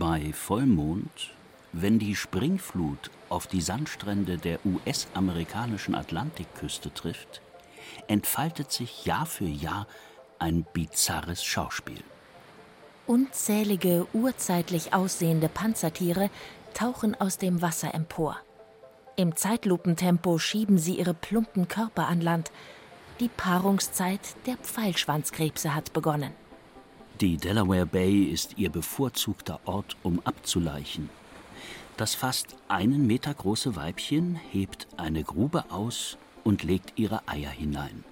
Bei Vollmond, wenn die Springflut auf die Sandstrände der US-amerikanischen Atlantikküste trifft, entfaltet sich Jahr für Jahr ein bizarres Schauspiel. Unzählige urzeitlich aussehende Panzertiere tauchen aus dem Wasser empor. Im Zeitlupentempo schieben sie ihre plumpen Körper an Land. Die Paarungszeit der Pfeilschwanzkrebse hat begonnen. Die Delaware Bay ist ihr bevorzugter Ort, um abzuleichen. Das fast einen Meter große Weibchen hebt eine Grube aus und legt ihre Eier hinein.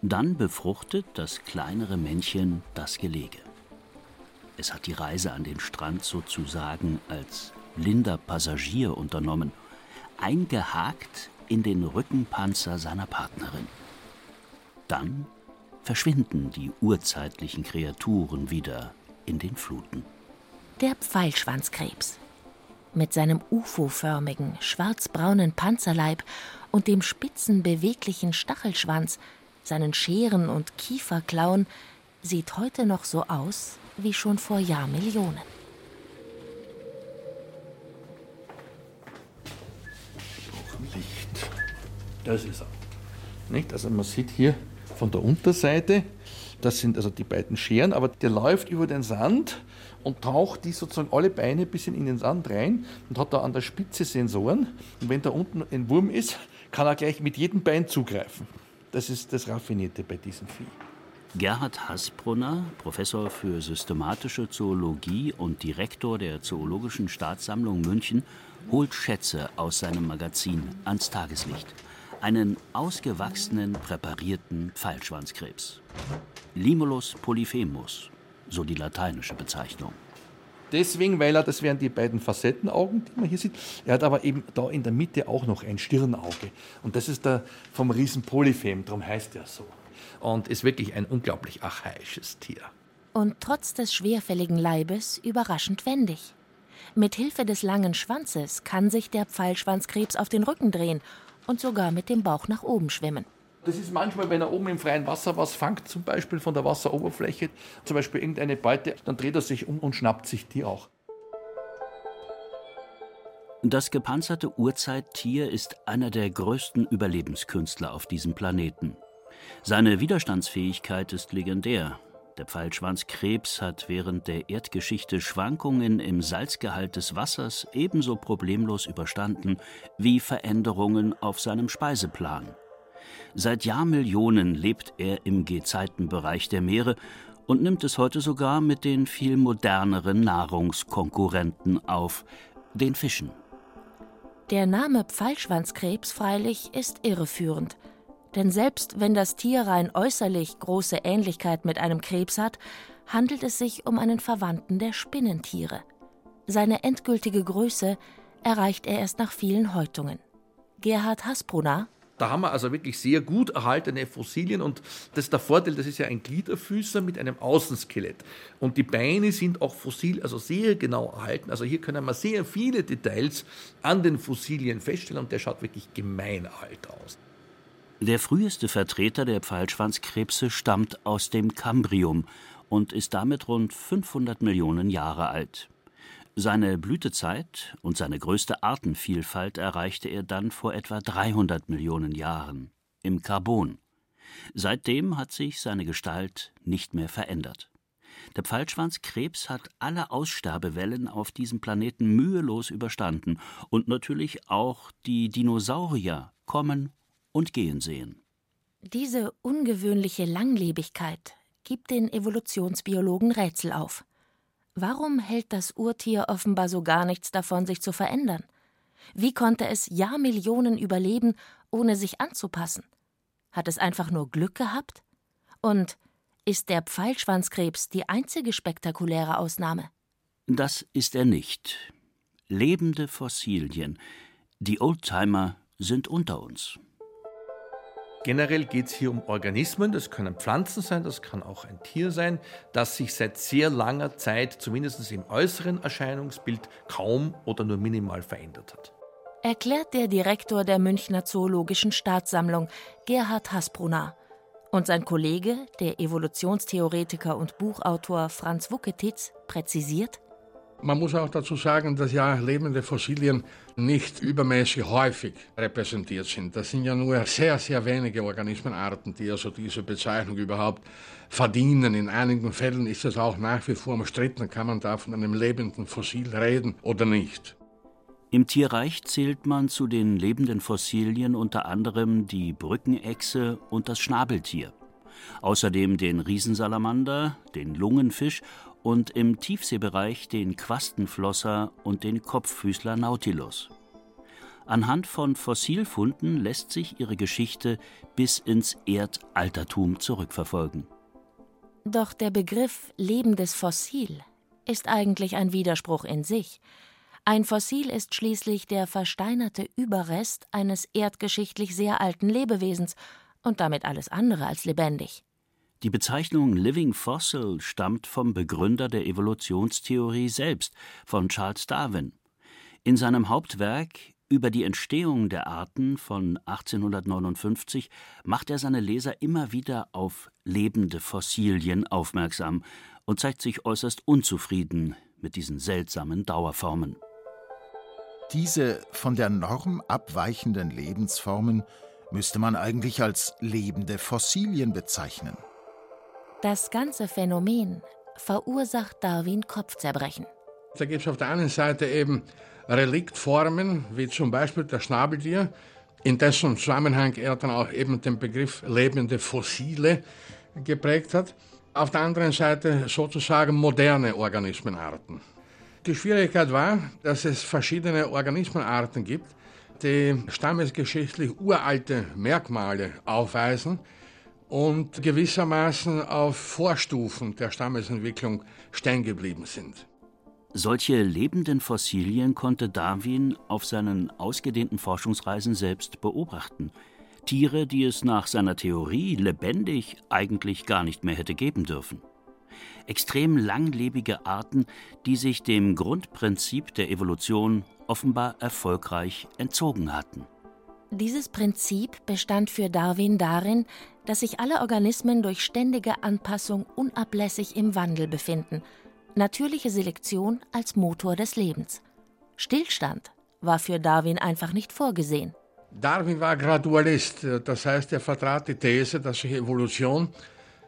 Dann befruchtet das kleinere Männchen das Gelege. Es hat die Reise an den Strand sozusagen als blinder Passagier unternommen, eingehakt in den Rückenpanzer seiner Partnerin. Dann verschwinden die urzeitlichen Kreaturen wieder in den Fluten. Der Pfeilschwanzkrebs. Mit seinem UFO-förmigen, schwarzbraunen Panzerleib und dem spitzen, beweglichen Stachelschwanz, seinen Scheren und Kieferklauen, sieht heute noch so aus wie schon vor Jahrmillionen. Licht. Das ist er. Nicht? Also man sieht hier von der Unterseite, das sind also die beiden Scheren, aber der läuft über den Sand und taucht die sozusagen alle Beine ein bisschen in den Sand rein und hat da an der Spitze Sensoren. Und wenn da unten ein Wurm ist, kann er gleich mit jedem Bein zugreifen. Das ist das Raffinierte bei diesem Vieh. Gerhard Hasbrunner, Professor für systematische Zoologie und Direktor der Zoologischen Staatssammlung München, holt Schätze aus seinem Magazin ans Tageslicht einen ausgewachsenen, präparierten Pfeilschwanzkrebs. Limulus polyphemus, so die lateinische Bezeichnung. Deswegen, weil er, das wären die beiden Facettenaugen, die man hier sieht. Er hat aber eben da in der Mitte auch noch ein Stirnauge. Und das ist der vom Riesen Polyphem, darum heißt er so. Und ist wirklich ein unglaublich archaisches Tier. Und trotz des schwerfälligen Leibes überraschend wendig. Mit Hilfe des langen Schwanzes kann sich der Pfeilschwanzkrebs auf den Rücken drehen und sogar mit dem Bauch nach oben schwimmen. Das ist manchmal, wenn er oben im freien Wasser was fängt, zum Beispiel von der Wasseroberfläche, zum Beispiel irgendeine Beute, dann dreht er sich um und schnappt sich die auch. Das gepanzerte Urzeittier ist einer der größten Überlebenskünstler auf diesem Planeten. Seine Widerstandsfähigkeit ist legendär. Der Pfeilschwanzkrebs hat während der Erdgeschichte Schwankungen im Salzgehalt des Wassers ebenso problemlos überstanden wie Veränderungen auf seinem Speiseplan. Seit Jahrmillionen lebt er im Gezeitenbereich der Meere und nimmt es heute sogar mit den viel moderneren Nahrungskonkurrenten auf, den Fischen. Der Name Pfeilschwanzkrebs freilich ist irreführend. Denn selbst wenn das Tier rein äußerlich große Ähnlichkeit mit einem Krebs hat, handelt es sich um einen Verwandten der Spinnentiere. Seine endgültige Größe erreicht er erst nach vielen Häutungen. Gerhard Hasbrunner da haben wir also wirklich sehr gut erhaltene Fossilien und das ist der Vorteil, das ist ja ein Gliederfüßer mit einem Außenskelett. Und die Beine sind auch fossil, also sehr genau erhalten. Also hier können wir sehr viele Details an den Fossilien feststellen und der schaut wirklich gemein alt aus. Der früheste Vertreter der Pfeilschwanzkrebse stammt aus dem Kambrium und ist damit rund 500 Millionen Jahre alt. Seine Blütezeit und seine größte Artenvielfalt erreichte er dann vor etwa 300 Millionen Jahren im Karbon. Seitdem hat sich seine Gestalt nicht mehr verändert. Der Pfeilschwanzkrebs hat alle Aussterbewellen auf diesem Planeten mühelos überstanden und natürlich auch die Dinosaurier kommen und gehen sehen. Diese ungewöhnliche Langlebigkeit gibt den Evolutionsbiologen Rätsel auf. Warum hält das Urtier offenbar so gar nichts davon, sich zu verändern? Wie konnte es Jahrmillionen überleben, ohne sich anzupassen? Hat es einfach nur Glück gehabt? Und ist der Pfeilschwanzkrebs die einzige spektakuläre Ausnahme? Das ist er nicht. Lebende Fossilien. Die Oldtimer sind unter uns. Generell geht es hier um Organismen, das können Pflanzen sein, das kann auch ein Tier sein, das sich seit sehr langer Zeit, zumindest im äußeren Erscheinungsbild, kaum oder nur minimal verändert hat. Erklärt der Direktor der Münchner Zoologischen Staatssammlung, Gerhard Hasbrunner. Und sein Kollege, der Evolutionstheoretiker und Buchautor Franz Wucketitz, präzisiert: Man muss auch dazu sagen, dass ja lebende Fossilien nicht übermäßig häufig repräsentiert sind. Das sind ja nur sehr, sehr wenige Organismenarten, die also diese Bezeichnung überhaupt verdienen. In einigen Fällen ist es auch nach wie vor umstritten, kann man da von einem lebenden Fossil reden oder nicht. Im Tierreich zählt man zu den lebenden Fossilien unter anderem die Brückenechse und das Schnabeltier. Außerdem den Riesensalamander, den Lungenfisch und im Tiefseebereich den Quastenflosser und den Kopffüßler Nautilus. Anhand von Fossilfunden lässt sich ihre Geschichte bis ins Erdaltertum zurückverfolgen. Doch der Begriff lebendes Fossil ist eigentlich ein Widerspruch in sich. Ein Fossil ist schließlich der versteinerte Überrest eines erdgeschichtlich sehr alten Lebewesens und damit alles andere als lebendig. Die Bezeichnung Living Fossil stammt vom Begründer der Evolutionstheorie selbst, von Charles Darwin. In seinem Hauptwerk über die Entstehung der Arten von 1859 macht er seine Leser immer wieder auf lebende Fossilien aufmerksam und zeigt sich äußerst unzufrieden mit diesen seltsamen Dauerformen. Diese von der Norm abweichenden Lebensformen müsste man eigentlich als lebende Fossilien bezeichnen. Das ganze Phänomen verursacht Darwin Kopfzerbrechen. Da gibt es auf der einen Seite eben Reliktformen, wie zum Beispiel das Schnabeltier, in dessen Zusammenhang er dann auch eben den Begriff lebende Fossile geprägt hat. Auf der anderen Seite sozusagen moderne Organismenarten. Die Schwierigkeit war, dass es verschiedene Organismenarten gibt, die stammesgeschichtlich uralte Merkmale aufweisen, und gewissermaßen auf Vorstufen der Stammesentwicklung stehen geblieben sind. Solche lebenden Fossilien konnte Darwin auf seinen ausgedehnten Forschungsreisen selbst beobachten. Tiere, die es nach seiner Theorie lebendig eigentlich gar nicht mehr hätte geben dürfen. Extrem langlebige Arten, die sich dem Grundprinzip der Evolution offenbar erfolgreich entzogen hatten. Dieses Prinzip bestand für Darwin darin, dass sich alle Organismen durch ständige Anpassung unablässig im Wandel befinden. Natürliche Selektion als Motor des Lebens. Stillstand war für Darwin einfach nicht vorgesehen. Darwin war Gradualist, das heißt, er vertrat die These, dass sich Evolution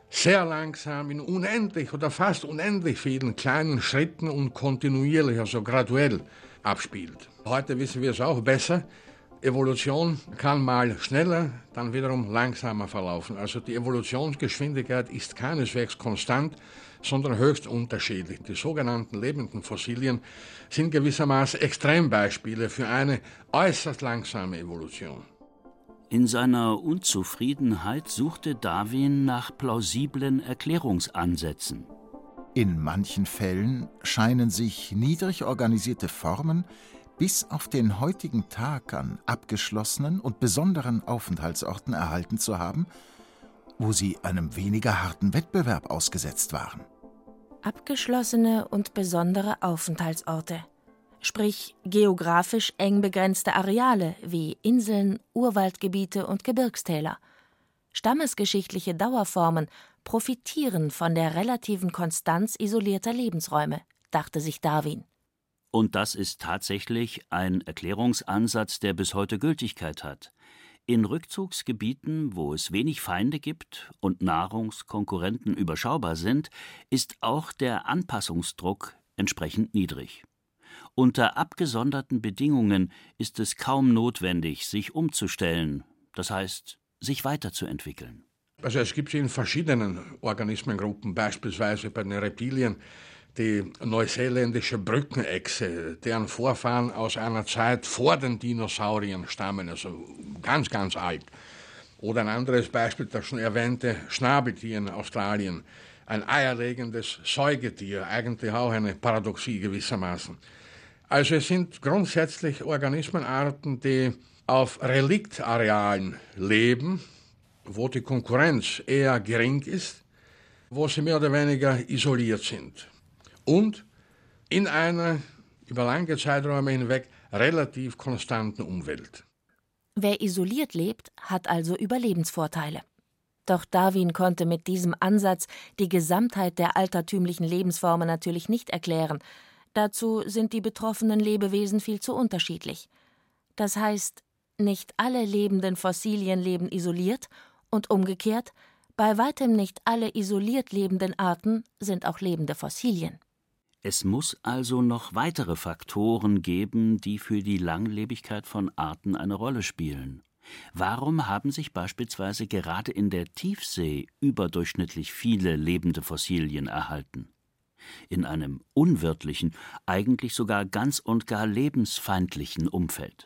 sehr langsam in unendlich oder fast unendlich vielen kleinen Schritten und kontinuierlich, also graduell abspielt. Heute wissen wir es auch besser. Evolution kann mal schneller, dann wiederum langsamer verlaufen. Also die Evolutionsgeschwindigkeit ist keineswegs konstant, sondern höchst unterschiedlich. Die sogenannten lebenden Fossilien sind gewissermaßen Extrembeispiele für eine äußerst langsame Evolution. In seiner Unzufriedenheit suchte Darwin nach plausiblen Erklärungsansätzen. In manchen Fällen scheinen sich niedrig organisierte Formen bis auf den heutigen Tag an abgeschlossenen und besonderen Aufenthaltsorten erhalten zu haben, wo sie einem weniger harten Wettbewerb ausgesetzt waren. Abgeschlossene und besondere Aufenthaltsorte, sprich geografisch eng begrenzte Areale wie Inseln, Urwaldgebiete und Gebirgstäler. Stammesgeschichtliche Dauerformen profitieren von der relativen Konstanz isolierter Lebensräume, dachte sich Darwin. Und das ist tatsächlich ein Erklärungsansatz, der bis heute Gültigkeit hat. In Rückzugsgebieten, wo es wenig Feinde gibt und Nahrungskonkurrenten überschaubar sind, ist auch der Anpassungsdruck entsprechend niedrig. Unter abgesonderten Bedingungen ist es kaum notwendig, sich umzustellen, das heißt, sich weiterzuentwickeln. Also es gibt sie in verschiedenen Organismengruppen, beispielsweise bei den Reptilien die neuseeländische Brückenechse, deren Vorfahren aus einer Zeit vor den Dinosauriern stammen, also ganz, ganz alt. Oder ein anderes Beispiel, das schon erwähnte Schnabeltier in Australien, ein eierlegendes Säugetier, eigentlich auch eine Paradoxie gewissermaßen. Also es sind grundsätzlich Organismenarten, die auf Reliktarealen leben, wo die Konkurrenz eher gering ist, wo sie mehr oder weniger isoliert sind und in einer über lange Zeiträume hinweg relativ konstanten Umwelt. Wer isoliert lebt, hat also Überlebensvorteile. Doch Darwin konnte mit diesem Ansatz die Gesamtheit der altertümlichen Lebensformen natürlich nicht erklären, Dazu sind die betroffenen Lebewesen viel zu unterschiedlich. Das heißt, nicht alle lebenden Fossilien leben isoliert und umgekehrt, bei weitem nicht alle isoliert lebenden Arten sind auch lebende Fossilien. Es muss also noch weitere Faktoren geben, die für die Langlebigkeit von Arten eine Rolle spielen. Warum haben sich beispielsweise gerade in der Tiefsee überdurchschnittlich viele lebende Fossilien erhalten? In einem unwirtlichen, eigentlich sogar ganz und gar lebensfeindlichen Umfeld.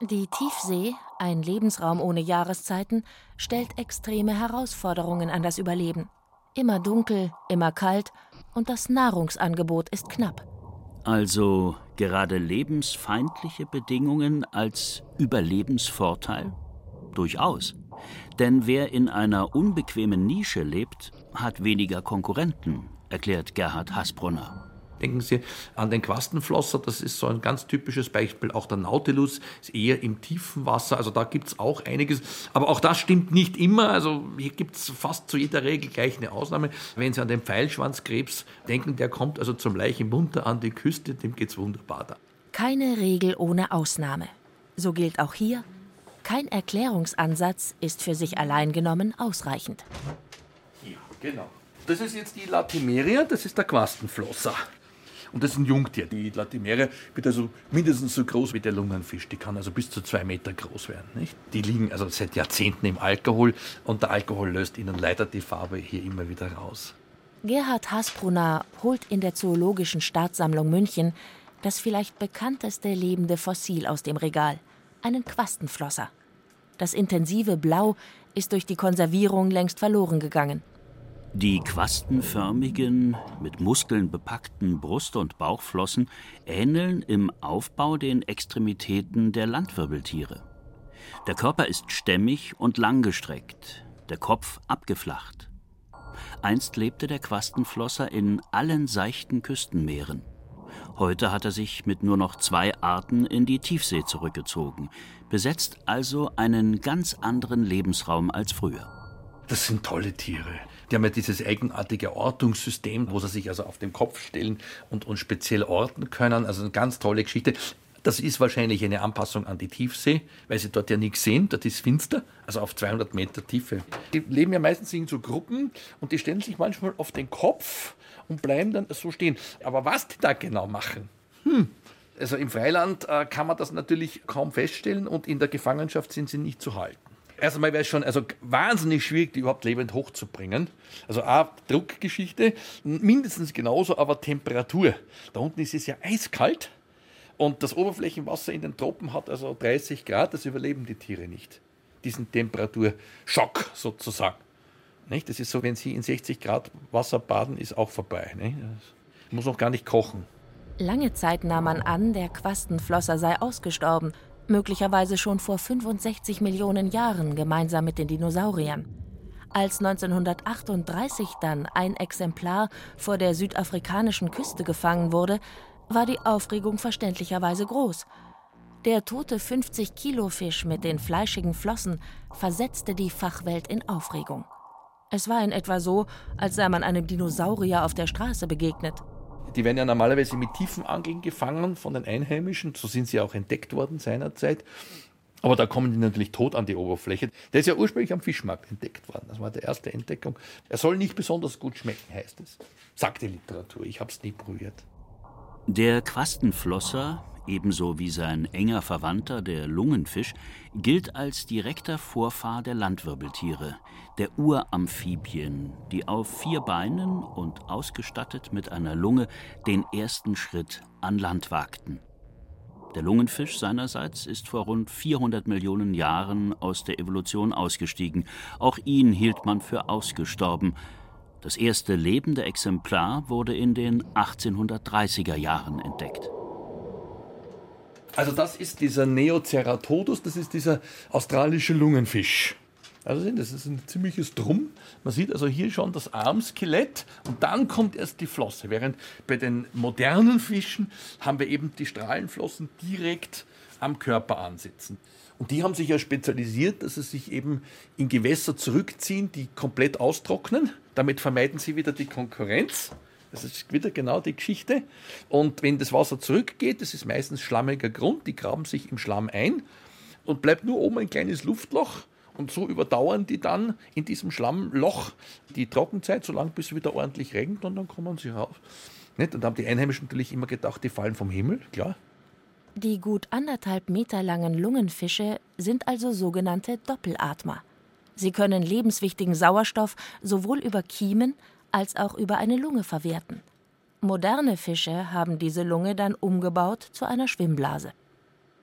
Die Tiefsee, ein Lebensraum ohne Jahreszeiten, stellt extreme Herausforderungen an das Überleben. Immer dunkel, immer kalt und das Nahrungsangebot ist knapp. Also gerade lebensfeindliche Bedingungen als Überlebensvorteil? Durchaus. Denn wer in einer unbequemen Nische lebt, hat weniger Konkurrenten, erklärt Gerhard Hasbrunner. Denken Sie an den Quastenflosser, das ist so ein ganz typisches Beispiel. Auch der Nautilus ist eher im tiefen Wasser, also da gibt es auch einiges. Aber auch das stimmt nicht immer. Also hier gibt es fast zu jeder Regel gleich eine Ausnahme. Wenn Sie an den Pfeilschwanzkrebs denken, der kommt also zum Leichen munter an die Küste, dem geht es wunderbar da. Keine Regel ohne Ausnahme. So gilt auch hier, kein Erklärungsansatz ist für sich allein genommen ausreichend. Hier, genau. Das ist jetzt die Latimeria, das ist der Quastenflosser. Und das ist ein Jungtier. Die Latimeria wird also mindestens so groß wie der Lungenfisch. Die kann also bis zu zwei Meter groß werden. Nicht? Die liegen also seit Jahrzehnten im Alkohol und der Alkohol löst ihnen leider die Farbe hier immer wieder raus. Gerhard Hasbrunner holt in der Zoologischen Staatssammlung München das vielleicht bekannteste lebende Fossil aus dem Regal, einen Quastenflosser. Das intensive Blau ist durch die Konservierung längst verloren gegangen. Die quastenförmigen, mit Muskeln bepackten Brust- und Bauchflossen ähneln im Aufbau den Extremitäten der Landwirbeltiere. Der Körper ist stämmig und langgestreckt, der Kopf abgeflacht. Einst lebte der Quastenflosser in allen seichten Küstenmeeren. Heute hat er sich mit nur noch zwei Arten in die Tiefsee zurückgezogen, besetzt also einen ganz anderen Lebensraum als früher. Das sind tolle Tiere. Die haben ja dieses eigenartige Ortungssystem, wo sie sich also auf den Kopf stellen und, und speziell orten können. Also eine ganz tolle Geschichte. Das ist wahrscheinlich eine Anpassung an die Tiefsee, weil sie dort ja nichts sehen. Dort ist finster, also auf 200 Meter Tiefe. Die leben ja meistens in so Gruppen und die stellen sich manchmal auf den Kopf und bleiben dann so stehen. Aber was die da genau machen, hm. Also im Freiland äh, kann man das natürlich kaum feststellen und in der Gefangenschaft sind sie nicht zu halten. Erst einmal wäre es schon also wahnsinnig schwierig, die überhaupt lebend hochzubringen. Also A, Druckgeschichte, mindestens genauso, aber Temperatur. Da unten ist es ja eiskalt und das Oberflächenwasser in den Tropen hat also 30 Grad, das überleben die Tiere nicht. Diesen Temperaturschock sozusagen. Nicht? Das ist so, wenn Sie in 60 Grad Wasser baden, ist auch vorbei. Muss noch gar nicht kochen. Lange Zeit nahm man an, der Quastenflosser sei ausgestorben möglicherweise schon vor 65 Millionen Jahren gemeinsam mit den Dinosauriern. Als 1938 dann ein Exemplar vor der südafrikanischen Küste gefangen wurde, war die Aufregung verständlicherweise groß. Der tote 50-Kilo-Fisch mit den fleischigen Flossen versetzte die Fachwelt in Aufregung. Es war in etwa so, als sei man einem Dinosaurier auf der Straße begegnet. Die werden ja normalerweise mit tiefen Angeln gefangen von den Einheimischen. So sind sie auch entdeckt worden seinerzeit. Aber da kommen die natürlich tot an die Oberfläche. Der ist ja ursprünglich am Fischmarkt entdeckt worden. Das war die erste Entdeckung. Er soll nicht besonders gut schmecken, heißt es. Sagt die Literatur. Ich habe es nie probiert. Der Quastenflosser ebenso wie sein enger Verwandter, der Lungenfisch, gilt als direkter Vorfahr der Landwirbeltiere, der Uramphibien, die auf vier Beinen und ausgestattet mit einer Lunge den ersten Schritt an Land wagten. Der Lungenfisch seinerseits ist vor rund 400 Millionen Jahren aus der Evolution ausgestiegen. Auch ihn hielt man für ausgestorben. Das erste lebende Exemplar wurde in den 1830er Jahren entdeckt. Also das ist dieser Neoceratodus, das ist dieser australische Lungenfisch. Also das ist ein ziemliches Drum. Man sieht also hier schon das Armskelett und dann kommt erst die Flosse. Während bei den modernen Fischen haben wir eben die Strahlenflossen direkt am Körper ansitzen. Und die haben sich ja spezialisiert, dass sie sich eben in Gewässer zurückziehen, die komplett austrocknen. Damit vermeiden sie wieder die Konkurrenz Das ist wieder genau die Geschichte. Und wenn das Wasser zurückgeht, das ist meistens schlammiger Grund, die graben sich im Schlamm ein und bleibt nur oben ein kleines Luftloch. Und so überdauern die dann in diesem Schlammloch die Trockenzeit, solange bis es wieder ordentlich regnet und dann kommen sie raus. Und da haben die Einheimischen natürlich immer gedacht, die fallen vom Himmel, klar. Die gut anderthalb Meter langen Lungenfische sind also sogenannte Doppelatmer. Sie können lebenswichtigen Sauerstoff sowohl über Kiemen als auch über eine Lunge verwerten. Moderne Fische haben diese Lunge dann umgebaut zu einer Schwimmblase.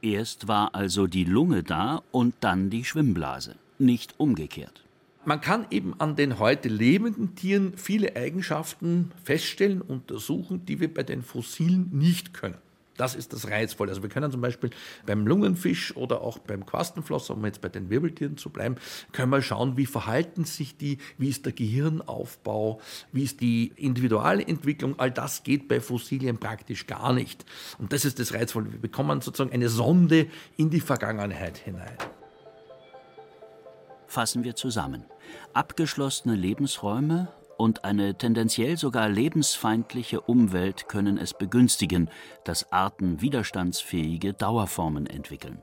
Erst war also die Lunge da und dann die Schwimmblase, nicht umgekehrt. Man kann eben an den heute lebenden Tieren viele Eigenschaften feststellen, untersuchen, die wir bei den Fossilen nicht können. Das ist das Reizvolle. Also wir können zum Beispiel beim Lungenfisch oder auch beim Quastenflosser, um jetzt bei den Wirbeltieren zu bleiben, können wir schauen, wie verhalten sich die, wie ist der Gehirnaufbau, wie ist die Individualentwicklung. All das geht bei Fossilien praktisch gar nicht. Und das ist das Reizvolle. Wir bekommen sozusagen eine Sonde in die Vergangenheit hinein. Fassen wir zusammen. Abgeschlossene Lebensräume und eine tendenziell sogar lebensfeindliche Umwelt können es begünstigen, dass Arten widerstandsfähige Dauerformen entwickeln.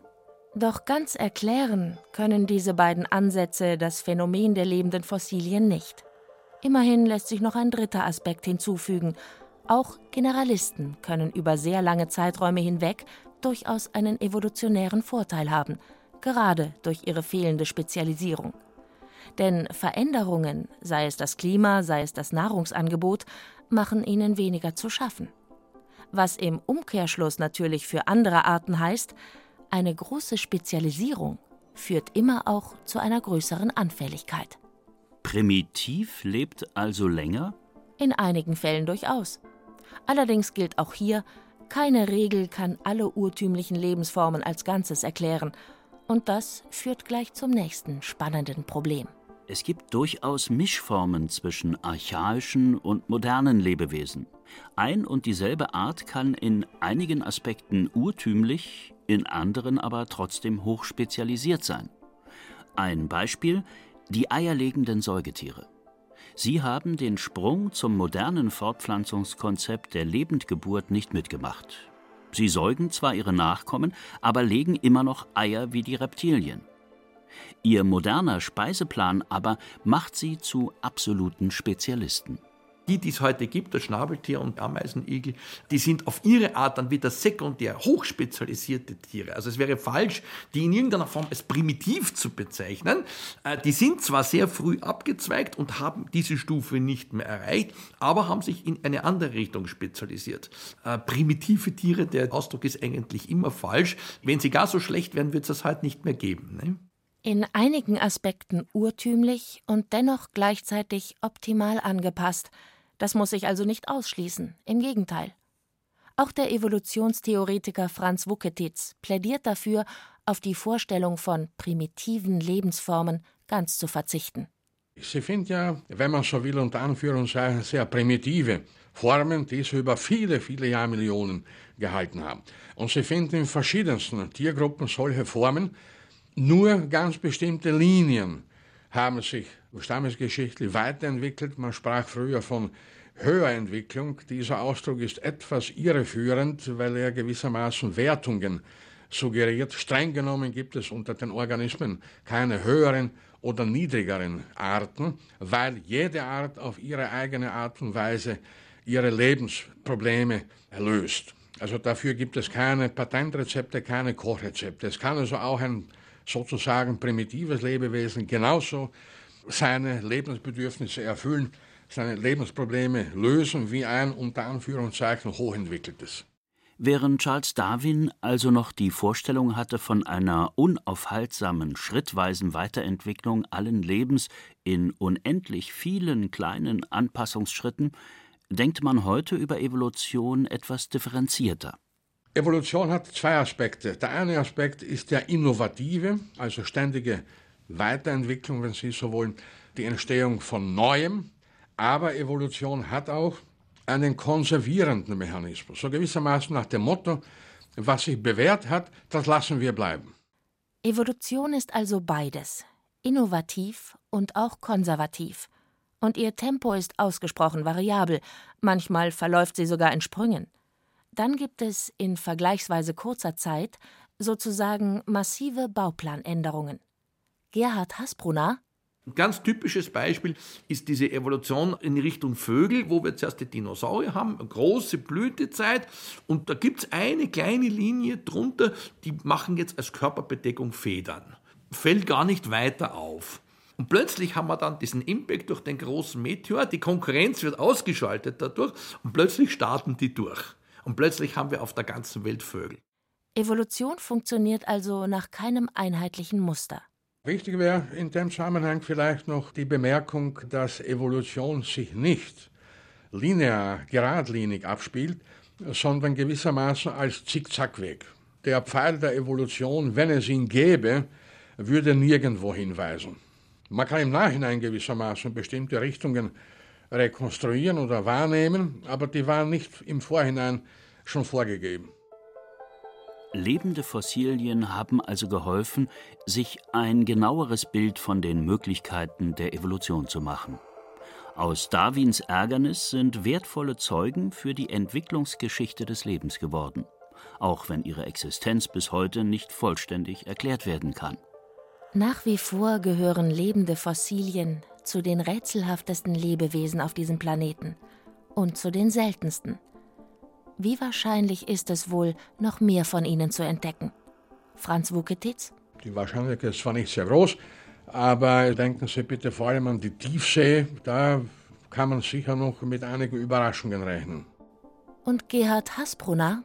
Doch ganz erklären können diese beiden Ansätze das Phänomen der lebenden Fossilien nicht. Immerhin lässt sich noch ein dritter Aspekt hinzufügen. Auch Generalisten können über sehr lange Zeiträume hinweg durchaus einen evolutionären Vorteil haben, gerade durch ihre fehlende Spezialisierung. Denn Veränderungen, sei es das Klima, sei es das Nahrungsangebot, machen ihnen weniger zu schaffen. Was im Umkehrschluss natürlich für andere Arten heißt, eine große Spezialisierung führt immer auch zu einer größeren Anfälligkeit. Primitiv lebt also länger? In einigen Fällen durchaus. Allerdings gilt auch hier, keine Regel kann alle urtümlichen Lebensformen als Ganzes erklären. Und das führt gleich zum nächsten spannenden Problem. Es gibt durchaus Mischformen zwischen archaischen und modernen Lebewesen. Ein und dieselbe Art kann in einigen Aspekten urtümlich, in anderen aber trotzdem hochspezialisiert sein. Ein Beispiel die eierlegenden Säugetiere. Sie haben den Sprung zum modernen Fortpflanzungskonzept der Lebendgeburt nicht mitgemacht. Sie säugen zwar ihre Nachkommen, aber legen immer noch Eier wie die Reptilien. Ihr moderner Speiseplan aber macht sie zu absoluten Spezialisten. Die, die es heute gibt, das Schnabeltier und Ameisenigel, die sind auf ihre Art dann wieder sekundär hochspezialisierte Tiere. Also es wäre falsch, die in irgendeiner Form als primitiv zu bezeichnen. Äh, die sind zwar sehr früh abgezweigt und haben diese Stufe nicht mehr erreicht, aber haben sich in eine andere Richtung spezialisiert. Äh, primitive Tiere, der Ausdruck ist eigentlich immer falsch. Wenn sie gar so schlecht wären, wird es das halt nicht mehr geben. Ne? In einigen Aspekten urtümlich und dennoch gleichzeitig optimal angepasst. Das muss sich also nicht ausschließen, im Gegenteil. Auch der Evolutionstheoretiker Franz Wuketitz plädiert dafür, auf die Vorstellung von primitiven Lebensformen ganz zu verzichten. Sie finden ja, wenn man so will, unter Anführungszeichen sehr primitive Formen, die sie über viele, viele Jahrmillionen gehalten haben. Und sie finden in verschiedensten Tiergruppen solche Formen, nur ganz bestimmte Linien haben sich stammesgeschichtlich weiterentwickelt. Man sprach früher von Höherentwicklung. Dieser Ausdruck ist etwas irreführend, weil er gewissermaßen Wertungen suggeriert. Streng genommen gibt es unter den Organismen keine höheren oder niedrigeren Arten, weil jede Art auf ihre eigene Art und Weise ihre Lebensprobleme löst. Also dafür gibt es keine Patentrezepte, keine Kochrezepte. Es kann also auch ein sozusagen primitives Lebewesen genauso seine Lebensbedürfnisse erfüllen, seine Lebensprobleme lösen wie ein unter Anführungszeichen hochentwickeltes. Während Charles Darwin also noch die Vorstellung hatte von einer unaufhaltsamen, schrittweisen Weiterentwicklung allen Lebens in unendlich vielen kleinen Anpassungsschritten, denkt man heute über Evolution etwas differenzierter. Evolution hat zwei Aspekte. Der eine Aspekt ist der innovative, also ständige Weiterentwicklung, wenn Sie so wollen, die Entstehung von Neuem. Aber Evolution hat auch einen konservierenden Mechanismus, so gewissermaßen nach dem Motto, was sich bewährt hat, das lassen wir bleiben. Evolution ist also beides, innovativ und auch konservativ. Und ihr Tempo ist ausgesprochen variabel, manchmal verläuft sie sogar in Sprüngen. Dann gibt es in vergleichsweise kurzer Zeit sozusagen massive Bauplanänderungen. Gerhard Hasbrunner ein ganz typisches Beispiel ist diese Evolution in Richtung Vögel, wo wir zuerst die Dinosaurier haben, eine große Blütezeit und da gibt es eine kleine Linie drunter, die machen jetzt als Körperbedeckung Federn. Fällt gar nicht weiter auf. Und plötzlich haben wir dann diesen Impact durch den großen Meteor, die Konkurrenz wird ausgeschaltet dadurch und plötzlich starten die durch. Und plötzlich haben wir auf der ganzen Welt Vögel. Evolution funktioniert also nach keinem einheitlichen Muster. Wichtig wäre in dem Zusammenhang vielleicht noch die Bemerkung, dass Evolution sich nicht linear, geradlinig abspielt, sondern gewissermaßen als Zickzackweg. Der Pfeil der Evolution, wenn es ihn gäbe, würde nirgendwo hinweisen. Man kann im Nachhinein gewissermaßen bestimmte Richtungen rekonstruieren oder wahrnehmen, aber die waren nicht im Vorhinein schon vorgegeben. Lebende Fossilien haben also geholfen, sich ein genaueres Bild von den Möglichkeiten der Evolution zu machen. Aus Darwins Ärgernis sind wertvolle Zeugen für die Entwicklungsgeschichte des Lebens geworden, auch wenn ihre Existenz bis heute nicht vollständig erklärt werden kann. Nach wie vor gehören lebende Fossilien zu den rätselhaftesten Lebewesen auf diesem Planeten und zu den seltensten. Wie wahrscheinlich ist es wohl, noch mehr von ihnen zu entdecken? Franz Wuketitz? Die Wahrscheinlichkeit ist zwar nicht sehr groß, aber denken Sie bitte vor allem an die Tiefsee. Da kann man sicher noch mit einigen Überraschungen rechnen. Und Gerhard Hasbrunner?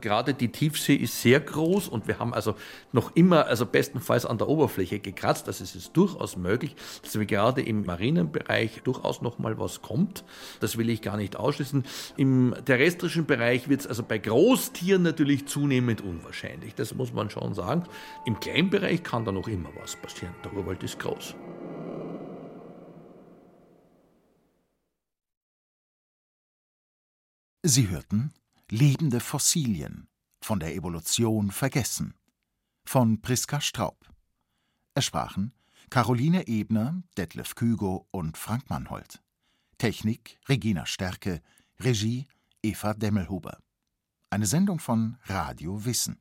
Gerade die Tiefsee ist sehr groß und wir haben also noch immer, also bestenfalls an der Oberfläche gekratzt. Also es ist durchaus möglich, dass wir gerade im Marinenbereich durchaus noch mal was kommt. Das will ich gar nicht ausschließen. Im terrestrischen Bereich wird es also bei Großtieren natürlich zunehmend unwahrscheinlich. Das muss man schon sagen. Im Kleinbereich kann da noch immer was passieren. Der Urwald ist groß. Sie hörten Lebende Fossilien von der Evolution vergessen von Priska Straub. Es sprachen Caroline Ebner, Detlef Kügo und Frank Mannhold. Technik Regina Stärke, Regie Eva Demmelhuber. Eine Sendung von Radio Wissen.